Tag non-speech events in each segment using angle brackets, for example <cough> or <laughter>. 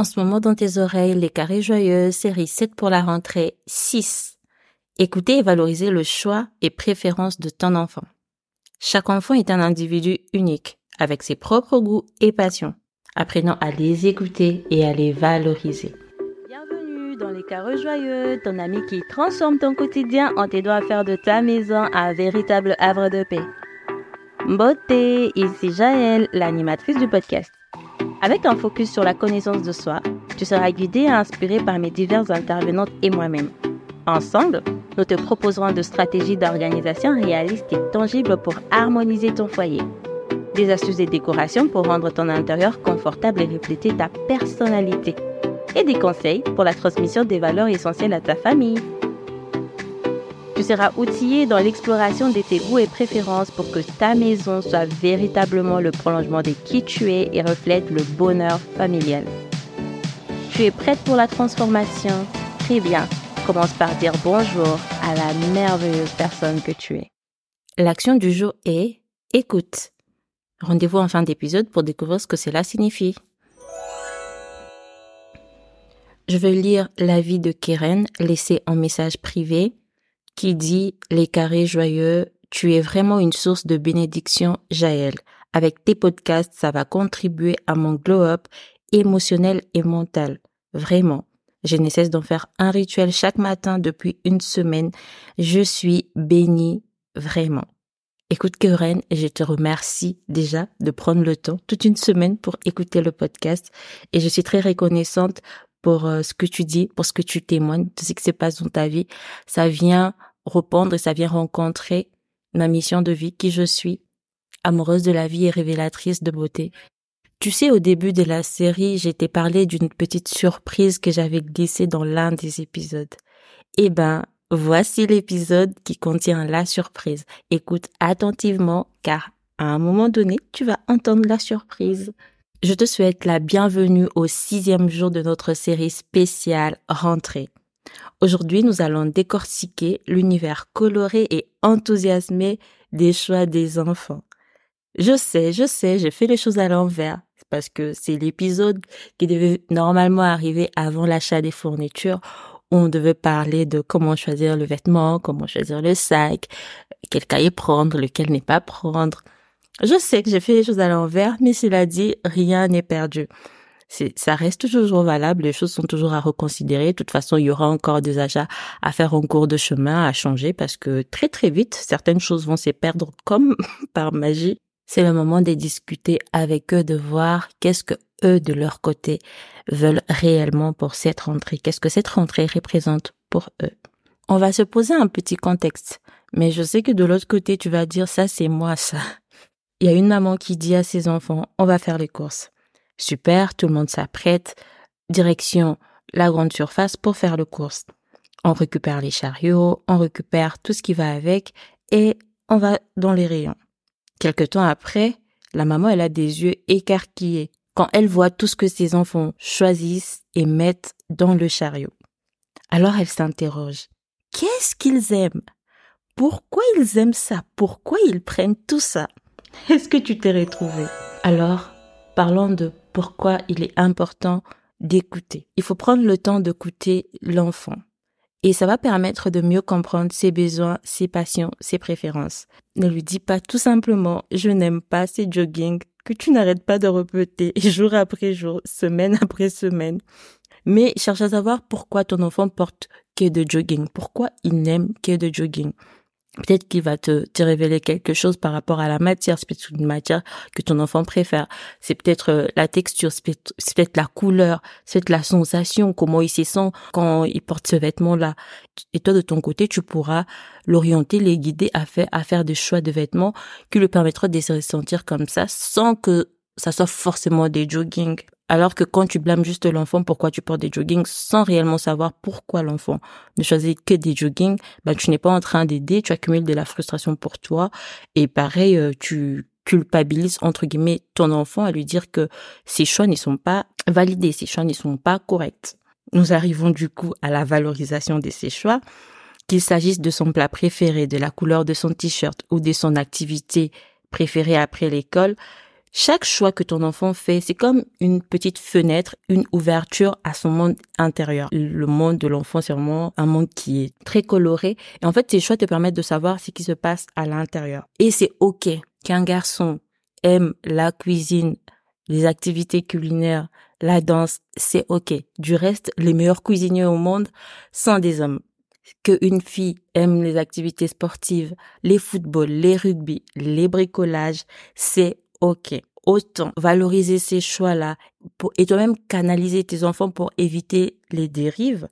En ce moment dans tes oreilles, les carrés joyeux, série 7 pour la rentrée 6. Écoutez et valorisez le choix et préférences de ton enfant. Chaque enfant est un individu unique, avec ses propres goûts et passions. Apprenons à les écouter et à les valoriser. Bienvenue dans les carrés joyeux, ton ami qui transforme ton quotidien en t'aidant à faire de ta maison un véritable havre de paix. Beauté, ici Jaël, l'animatrice du podcast. Avec un focus sur la connaissance de soi, tu seras guidé et inspiré par mes diverses intervenantes et moi-même. Ensemble, nous te proposerons de stratégies d'organisation réalistes et tangibles pour harmoniser ton foyer. Des astuces et décorations pour rendre ton intérieur confortable et refléter ta personnalité. Et des conseils pour la transmission des valeurs essentielles à ta famille. Tu seras outillé dans l'exploration de tes goûts et préférences pour que ta maison soit véritablement le prolongement de qui tu es et reflète le bonheur familial. Tu es prête pour la transformation? Très bien. Commence par dire bonjour à la merveilleuse personne que tu es. L'action du jour est écoute. Rendez-vous en fin d'épisode pour découvrir ce que cela signifie. Je veux lire l'avis de Keren laissé en message privé qui dit les carrés joyeux, tu es vraiment une source de bénédiction, Jaël. Avec tes podcasts, ça va contribuer à mon glow-up émotionnel et mental. Vraiment. Je ne cesse d'en faire un rituel chaque matin depuis une semaine. Je suis bénie, vraiment. Écoute Keren, je te remercie déjà de prendre le temps, toute une semaine pour écouter le podcast. Et je suis très reconnaissante pour euh, ce que tu dis, pour ce que tu témoignes, tout ce qui se passe dans ta vie. Ça vient répondre et ça vient rencontrer ma mission de vie, qui je suis, amoureuse de la vie et révélatrice de beauté. Tu sais, au début de la série, j'étais parlé d'une petite surprise que j'avais glissée dans l'un des épisodes. Eh ben, voici l'épisode qui contient la surprise. Écoute attentivement, car à un moment donné, tu vas entendre la surprise. Je te souhaite la bienvenue au sixième jour de notre série spéciale Rentrée. Aujourd'hui, nous allons décortiquer l'univers coloré et enthousiasmé des choix des enfants. Je sais, je sais, j'ai fait les choses à l'envers parce que c'est l'épisode qui devait normalement arriver avant l'achat des fournitures. On devait parler de comment choisir le vêtement, comment choisir le sac, quel cahier prendre, lequel n'est pas prendre. Je sais que j'ai fait les choses à l'envers, mais cela dit, rien n'est perdu. Ça reste toujours valable, les choses sont toujours à reconsidérer. De toute façon, il y aura encore des achats à faire en cours de chemin, à changer, parce que très très vite, certaines choses vont se perdre comme <laughs> par magie. C'est le moment de discuter avec eux, de voir qu'est-ce que eux, de leur côté, veulent réellement pour cette rentrée. Qu'est-ce que cette rentrée représente pour eux? On va se poser un petit contexte. Mais je sais que de l'autre côté, tu vas dire ça, c'est moi, ça. <laughs> Il y a une maman qui dit à ses enfants, on va faire les courses. Super, tout le monde s'apprête. Direction la grande surface pour faire le course. On récupère les chariots, on récupère tout ce qui va avec et on va dans les rayons. Quelque temps après, la maman, elle a des yeux écarquillés quand elle voit tout ce que ses enfants choisissent et mettent dans le chariot. Alors elle s'interroge. Qu'est-ce qu'ils aiment? Pourquoi ils aiment ça? Pourquoi ils prennent tout ça? Est-ce que tu t'es retrouvé Alors, parlons de pourquoi il est important d'écouter. Il faut prendre le temps d'écouter l'enfant. Et ça va permettre de mieux comprendre ses besoins, ses passions, ses préférences. Ne lui dis pas tout simplement je n'aime pas ces jogging que tu n'arrêtes pas de répéter <laughs> jour après jour, semaine après semaine. Mais cherche à savoir pourquoi ton enfant porte que de jogging, pourquoi il n'aime que de jogging. Peut-être qu'il va te, te révéler quelque chose par rapport à la matière. C'est peut-être une matière que ton enfant préfère. C'est peut-être euh, la texture, c'est peut-être la couleur, c'est peut-être la sensation, comment il se sent quand il porte ce vêtement-là. Et toi, de ton côté, tu pourras l'orienter, les guider à faire, à faire des choix de vêtements qui lui permettront de se ressentir comme ça sans que ça soit forcément des jogging. Alors que quand tu blâmes juste l'enfant pourquoi tu portes des joggings sans réellement savoir pourquoi l'enfant ne choisit que des joggings, ben tu n'es pas en train d'aider, tu accumules de la frustration pour toi et pareil euh, tu culpabilises entre guillemets ton enfant à lui dire que ses choix ne sont pas validés, ses choix ne sont pas corrects. Nous arrivons du coup à la valorisation de ses choix, qu'il s'agisse de son plat préféré, de la couleur de son t-shirt ou de son activité préférée après l'école Chaque choix que ton enfant fait, c'est comme une petite fenêtre, une ouverture à son monde intérieur. Le monde de l'enfant, c'est vraiment un monde qui est très coloré. Et en fait, tes choix te permettent de savoir ce qui se passe à l'intérieur. Et c'est OK qu'un garçon aime la cuisine, les activités culinaires, la danse, c'est OK. Du reste, les meilleurs cuisiniers au monde sont des hommes. Que une fille aime les activités sportives, les footballs, les rugby, les bricolages, c'est OK. Autant valoriser ces choix-là et toi-même canaliser tes enfants pour éviter les dérives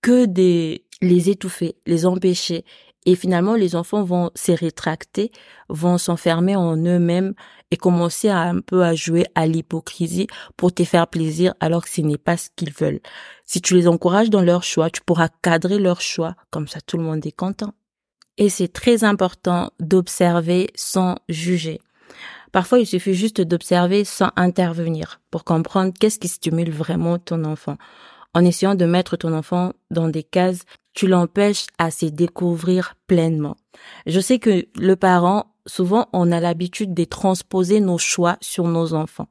que de les étouffer, les empêcher. Et finalement, les enfants vont se rétracter, vont s'enfermer en eux-mêmes et commencer à un peu à jouer à l'hypocrisie pour te faire plaisir alors que ce n'est pas ce qu'ils veulent. Si tu les encourages dans leur choix, tu pourras cadrer leur choix, comme ça tout le monde est content. Et c'est très important d'observer sans juger. Parfois, il suffit juste d'observer sans intervenir pour comprendre qu'est-ce qui stimule vraiment ton enfant. En essayant de mettre ton enfant dans des cases, tu l'empêches à se découvrir pleinement. Je sais que le parent, souvent, on a l'habitude de transposer nos choix sur nos enfants.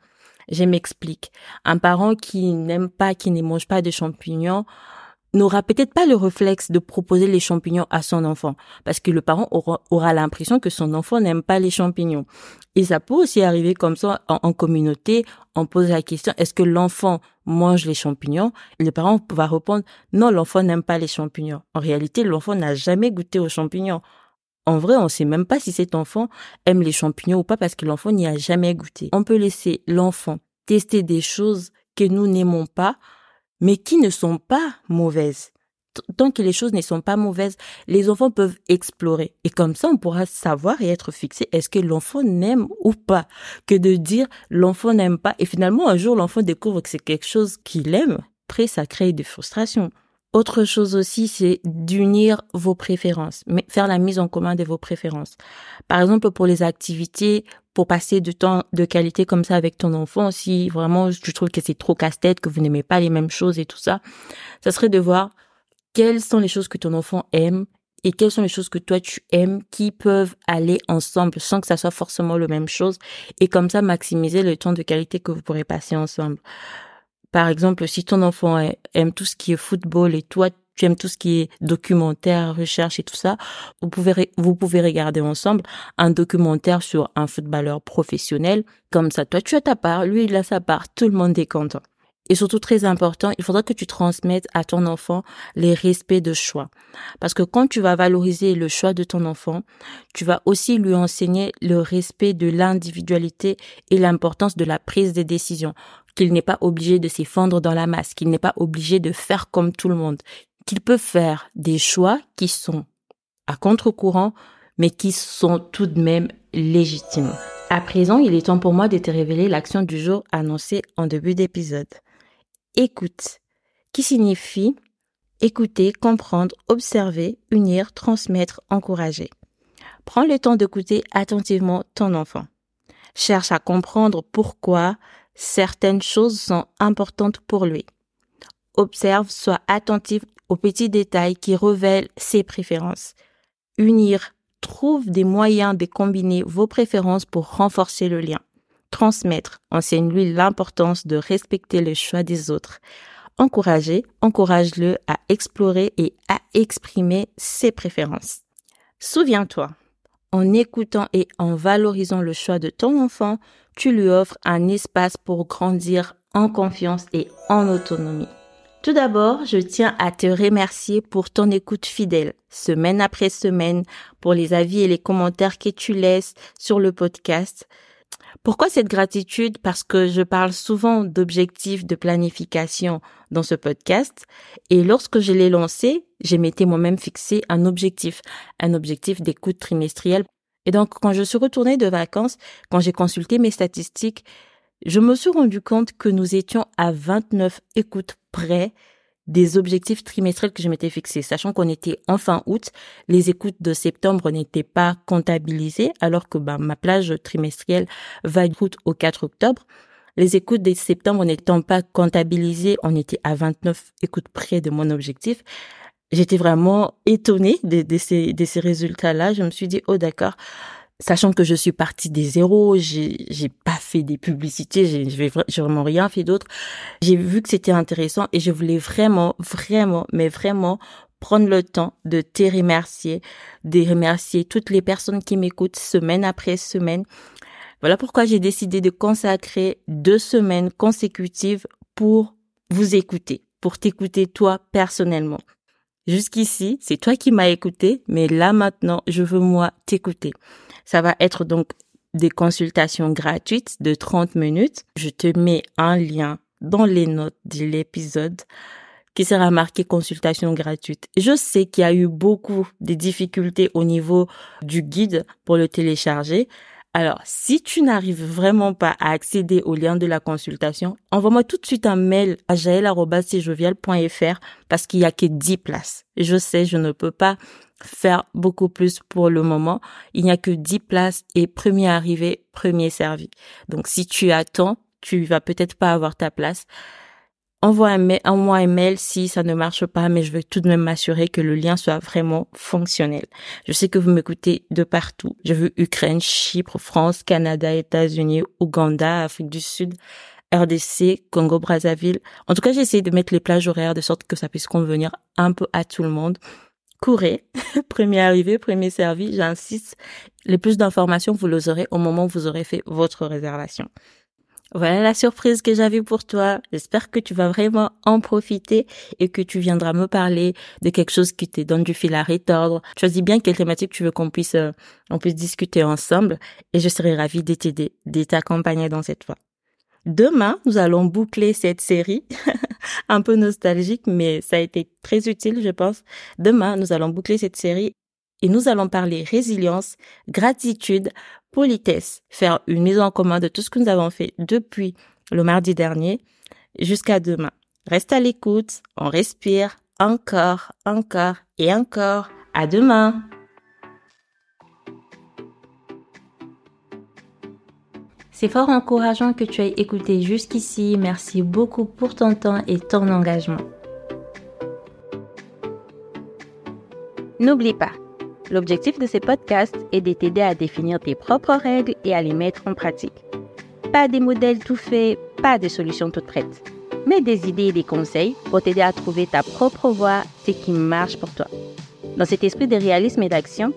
Je m'explique. Un parent qui n'aime pas, qui ne mange pas de champignons, n'aura peut-être pas le réflexe de proposer les champignons à son enfant parce que le parent aura, l'impression que son enfant n'aime pas les champignons. Et ça peut aussi arriver comme ça en, communauté. On pose la question est-ce que l'enfant mange les champignons? Le parent va répondre non, l'enfant n'aime pas les champignons. En réalité, l'enfant n'a jamais goûté aux champignons. En vrai, on sait même pas si cet enfant aime les champignons ou pas parce que l'enfant n'y a jamais goûté. On peut laisser l'enfant tester des choses que nous n'aimons pas mais qui ne sont pas mauvaises. Tant que les choses ne sont pas mauvaises, les enfants peuvent explorer. Et comme ça, on pourra savoir et être fixé, est-ce que l'enfant n'aime ou pas, que de dire l'enfant n'aime pas. Et finalement, un jour, l'enfant découvre que c'est quelque chose qu'il aime. Après, ça crée des frustrations. Autre chose aussi, c'est d'unir vos préférences, mais faire la mise en commun de vos préférences. Par exemple, pour les activités, pour passer du temps de qualité comme ça avec ton enfant, si vraiment tu trouves que c'est trop casse-tête, que vous n'aimez pas les mêmes choses et tout ça, ça serait de voir quelles sont les choses que ton enfant aime et quelles sont les choses que toi tu aimes qui peuvent aller ensemble sans que ça soit forcément la même chose et comme ça maximiser le temps de qualité que vous pourrez passer ensemble. Par exemple, si ton enfant aime tout ce qui est football et toi, tu aimes tout ce qui est documentaire, recherche et tout ça, vous pouvez, vous pouvez regarder ensemble un documentaire sur un footballeur professionnel. Comme ça, toi, tu as ta part, lui, il a sa part, tout le monde est content. Et surtout très important, il faudra que tu transmettes à ton enfant les respects de choix. Parce que quand tu vas valoriser le choix de ton enfant, tu vas aussi lui enseigner le respect de l'individualité et l'importance de la prise de décision qu'il n'est pas obligé de s'effondrer dans la masse, qu'il n'est pas obligé de faire comme tout le monde, qu'il peut faire des choix qui sont à contre-courant, mais qui sont tout de même légitimes. À présent, il est temps pour moi de te révéler l'action du jour annoncée en début d'épisode. Écoute, qui signifie écouter, comprendre, observer, unir, transmettre, encourager. Prends le temps d'écouter attentivement ton enfant. Cherche à comprendre pourquoi certaines choses sont importantes pour lui. Observe, sois attentif aux petits détails qui révèlent ses préférences. Unir, trouve des moyens de combiner vos préférences pour renforcer le lien. Transmettre, enseigne-lui l'importance de respecter le choix des autres. Encourager, encourage-le à explorer et à exprimer ses préférences. Souviens-toi, en écoutant et en valorisant le choix de ton enfant, tu lui offres un espace pour grandir en confiance et en autonomie. Tout d'abord, je tiens à te remercier pour ton écoute fidèle, semaine après semaine, pour les avis et les commentaires que tu laisses sur le podcast. Pourquoi cette gratitude? Parce que je parle souvent d'objectifs de planification dans ce podcast et lorsque je l'ai lancé, j'ai m'étais moi-même fixé un objectif, un objectif d'écoute trimestrielle et donc, quand je suis retournée de vacances, quand j'ai consulté mes statistiques, je me suis rendu compte que nous étions à 29 écoutes près des objectifs trimestriels que je m'étais fixés, sachant qu'on était en fin août, les écoutes de septembre n'étaient pas comptabilisées, alors que bah, ma plage trimestrielle va du au 4 octobre. Les écoutes de septembre n'étant pas comptabilisées, on était à 29 écoutes près de mon objectif j'étais vraiment étonnée de, ces, de ces résultats-là. Je me suis dit, oh d'accord, sachant que je suis partie des zéros, j'ai j'ai pas fait des publicités, j'ai j'ai vraiment rien fait d'autre. J'ai vu que c'était intéressant et je voulais vraiment vraiment mais vraiment prendre le temps de te remercier, de remercier toutes les personnes qui m'écoutent semaine après semaine. Voilà pourquoi j'ai décidé de consacrer deux semaines consécutives pour vous écouter, pour t'écouter toi personnellement. Jusqu'ici, c'est toi qui m'as écouté, mais là maintenant, je veux moi t'écouter. Ça va être donc des consultations gratuites de 30 minutes. Je te mets un lien dans les notes de l'épisode qui sera marqué consultation gratuite. Je sais qu'il y a eu beaucoup de difficultés au niveau du guide pour le télécharger. Alors, si tu n'arrives vraiment pas à accéder au lien de la consultation, envoie-moi tout de suite un mail à jaël.jovial.fr parce qu'il y a que 10 places. Je sais, je ne peux pas faire beaucoup plus pour le moment. Il n'y a que 10 places et premier arrivé, premier servi. Donc, si tu attends, tu vas peut-être pas avoir ta place envoie un mail, envoie un mail si ça ne marche pas, mais je veux tout de même m'assurer que le lien soit vraiment fonctionnel. Je sais que vous m'écoutez de partout. Je veux Ukraine, Chypre, France, Canada, États-Unis, Ouganda, Afrique du Sud, RDC, Congo, Brazzaville. En tout cas, j'ai essayé de mettre les plages horaires de sorte que ça puisse convenir un peu à tout le monde. Courez, <laughs> premier arrivé, premier servi, j'insiste. Les plus d'informations, vous les aurez au moment où vous aurez fait votre réservation. Voilà la surprise que j'avais pour toi. J'espère que tu vas vraiment en profiter et que tu viendras me parler de quelque chose qui te donne du fil à retordre. Choisis bien quelle thématique tu veux qu'on puisse, euh, on puisse discuter ensemble et je serai ravie de t'aider, de t'accompagner dans cette voie. Demain, nous allons boucler cette série, <laughs> un peu nostalgique, mais ça a été très utile, je pense. Demain, nous allons boucler cette série et nous allons parler résilience, gratitude, politesse, faire une mise en commun de tout ce que nous avons fait depuis le mardi dernier jusqu'à demain. Reste à l'écoute, on respire encore, encore et encore. À demain! C'est fort encourageant que tu aies écouté jusqu'ici. Merci beaucoup pour ton temps et ton engagement. N'oublie pas, L'objectif de ces podcasts est de t'aider à définir tes propres règles et à les mettre en pratique. Pas des modèles tout faits, pas des solutions toutes prêtes, mais des idées et des conseils pour t'aider à trouver ta propre voie, ce qui marche pour toi. Dans cet esprit de réalisme et d'action,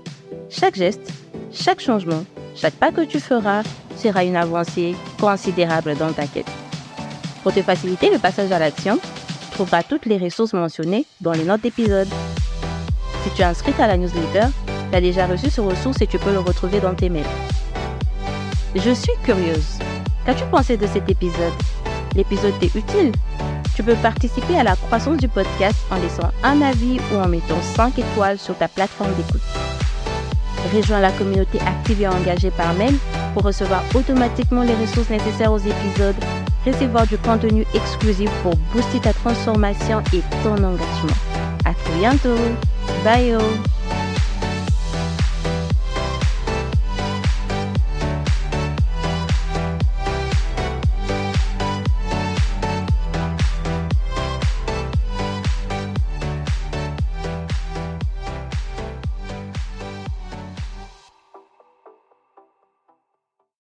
chaque geste, chaque changement, chaque pas que tu feras sera une avancée considérable dans ta quête. Pour te faciliter le passage à l'action, tu trouveras toutes les ressources mentionnées dans les notes d'épisode. Si tu es inscrite à la newsletter, tu as déjà reçu ce ressource et tu peux le retrouver dans tes mails. Je suis curieuse. Qu'as-tu pensé de cet épisode? L'épisode t'est utile Tu peux participer à la croissance du podcast en laissant un avis ou en mettant 5 étoiles sur ta plateforme d'écoute. Rejoins la communauté active et engagée par mail pour recevoir automatiquement les ressources nécessaires aux épisodes, recevoir du contenu exclusif pour booster ta transformation et ton engagement. À très bientôt Bye